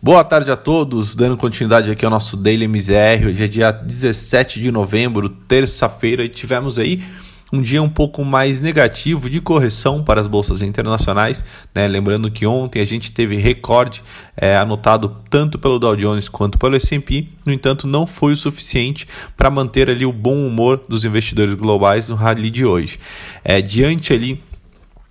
Boa tarde a todos, dando continuidade aqui ao nosso Daily MZR. Hoje é dia 17 de novembro, terça-feira, e tivemos aí um dia um pouco mais negativo de correção para as bolsas internacionais. Né? Lembrando que ontem a gente teve recorde é, anotado tanto pelo Dow Jones quanto pelo S&P. No entanto, não foi o suficiente para manter ali o bom humor dos investidores globais no rally de hoje. É, diante ali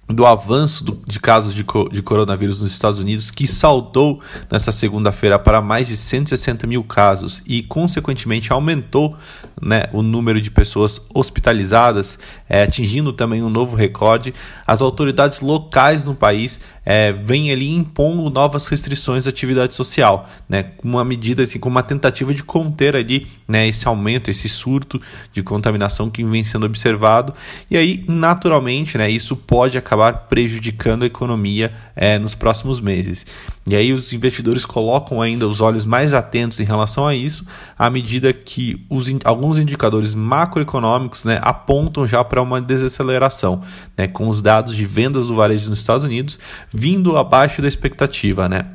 do avanço do, de casos de, de, coronavírus nos Estados Unidos, que saltou nessa segunda-feira para mais de 160 mil casos e, consequentemente, aumentou né, o número de pessoas hospitalizadas, é, atingindo também um novo recorde. As autoridades locais no país é, vêm ali impondo novas restrições à atividade social, né, com uma medida, assim, com uma tentativa de conter ali né, esse aumento, esse surto de contaminação que vem sendo observado. E aí, naturalmente, né, isso pode acabar prejudicando a economia é, nos próximos meses. E aí os investidores colocam ainda os olhos mais atentos em relação a isso, à medida que os, alguns indicadores macroeconômicos né, apontam já para uma desaceleração, né, com os dados de vendas do varejo nos Estados Unidos vindo abaixo da expectativa. Né?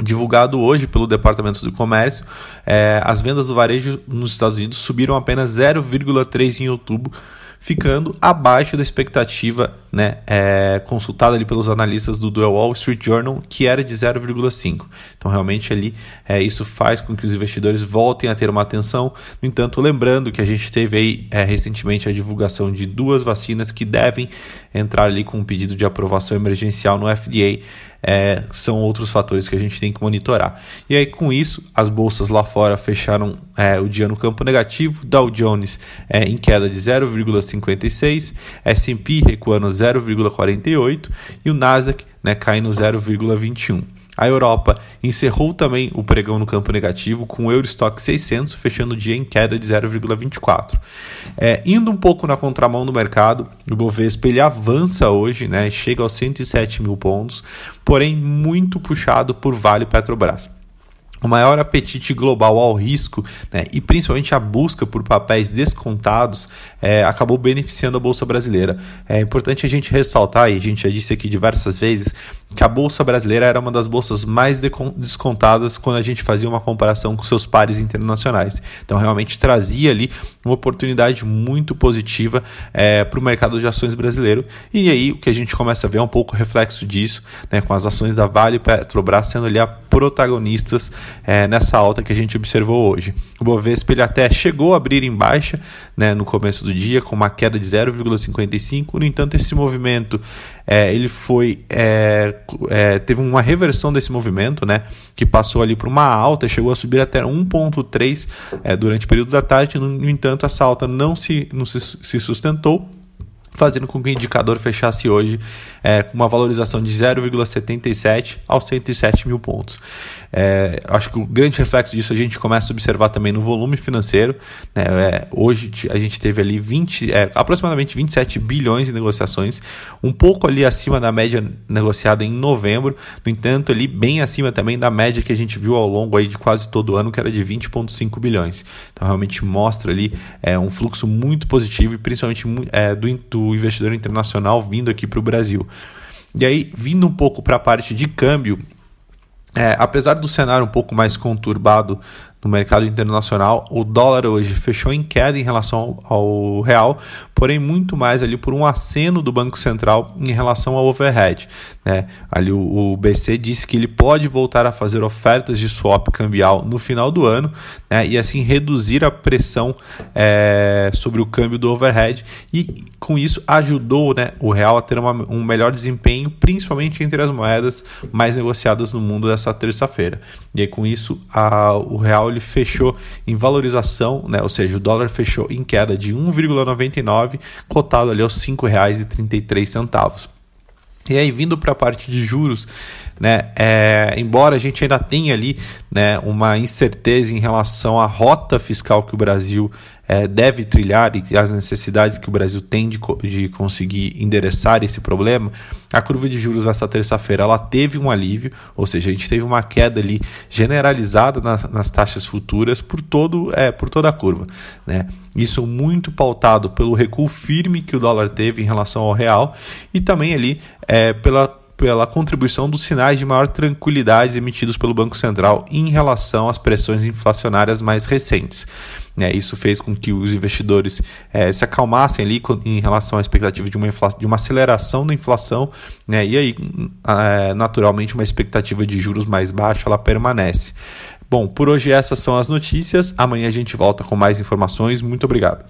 Divulgado hoje pelo Departamento do Comércio, é, as vendas do varejo nos Estados Unidos subiram apenas 0,3 em outubro, ficando abaixo da expectativa né, é, consultada ali pelos analistas do, do Wall Street Journal, que era de 0,5. Então, realmente, ali é, isso faz com que os investidores voltem a ter uma atenção. No entanto, lembrando que a gente teve aí é, recentemente a divulgação de duas vacinas que devem entrar ali com um pedido de aprovação emergencial no FDA. É, são outros fatores que a gente tem que monitorar. E aí, com isso, as bolsas lá fora fecharam é, o dia no campo negativo, Dow Jones é, em queda de 0,56, S&P recuando 0,48 e o Nasdaq né, caindo 0,21. A Europa encerrou também o pregão no campo negativo, com o Eurostock 600 fechando o dia em queda de 0,24. É, indo um pouco na contramão do mercado, o Bovespa ele avança hoje, né, chega aos 107 mil pontos, porém muito puxado por Vale Petrobras o maior apetite global ao risco né, e principalmente a busca por papéis descontados é, acabou beneficiando a Bolsa Brasileira. É importante a gente ressaltar, e a gente já disse aqui diversas vezes, que a Bolsa Brasileira era uma das bolsas mais descontadas quando a gente fazia uma comparação com seus pares internacionais. Então, realmente trazia ali uma oportunidade muito positiva é, para o mercado de ações brasileiro. E aí o que a gente começa a ver é um pouco reflexo disso, né, com as ações da Vale e Petrobras sendo ali a protagonistas é, nessa alta que a gente observou hoje. O Bovespa ele até chegou a abrir em baixa né, no começo do dia, com uma queda de 0,55. No entanto, esse movimento é, ele foi é, é, teve uma reversão desse movimento, né, que passou ali para uma alta, chegou a subir até 1,3 é, durante o período da tarde. No, no entanto, essa alta não se, não se, se sustentou fazendo com que o indicador fechasse hoje é, com uma valorização de 0,77 aos 107 mil pontos. É, acho que o grande reflexo disso a gente começa a observar também no volume financeiro. Né? É, hoje a gente teve ali 20, é, aproximadamente 27 bilhões de negociações, um pouco ali acima da média negociada em novembro, no entanto, ali bem acima também da média que a gente viu ao longo aí de quase todo o ano, que era de 20,5 bilhões. Então realmente mostra ali é, um fluxo muito positivo e principalmente é, do, do investidor internacional vindo aqui para o Brasil. E aí, vindo um pouco para a parte de câmbio, é, apesar do cenário um pouco mais conturbado no mercado internacional, o dólar hoje fechou em queda em relação ao real, porém muito mais ali por um aceno do Banco Central em relação ao overhead. Né? Ali o, BC disse que ele pode voltar a fazer ofertas de swap cambial no final do ano né? e assim reduzir a pressão é, sobre o câmbio do overhead e com isso ajudou né, o real a ter uma, um melhor desempenho, principalmente entre as moedas mais negociadas no mundo dessa terça-feira. E aí com isso a, o real ele fechou em valorização, né? ou seja, o dólar fechou em queda de 1,99, cotado ali aos R$ 5,33. E aí, vindo para a parte de juros, né, é, embora a gente ainda tenha ali né, uma incerteza em relação à rota fiscal que o Brasil é, deve trilhar e as necessidades que o Brasil tem de, de conseguir endereçar esse problema, a curva de juros essa terça-feira ela teve um alívio, ou seja, a gente teve uma queda ali generalizada nas, nas taxas futuras por, todo, é, por toda a curva. Né? Isso muito pautado pelo recuo firme que o dólar teve em relação ao real e também ali é, pela pela contribuição dos sinais de maior tranquilidade emitidos pelo Banco Central em relação às pressões inflacionárias mais recentes. É, isso fez com que os investidores é, se acalmassem ali em relação à expectativa de uma, de uma aceleração da inflação, né, e aí, é, naturalmente, uma expectativa de juros mais baixa ela permanece. Bom, por hoje essas são as notícias. Amanhã a gente volta com mais informações. Muito obrigado.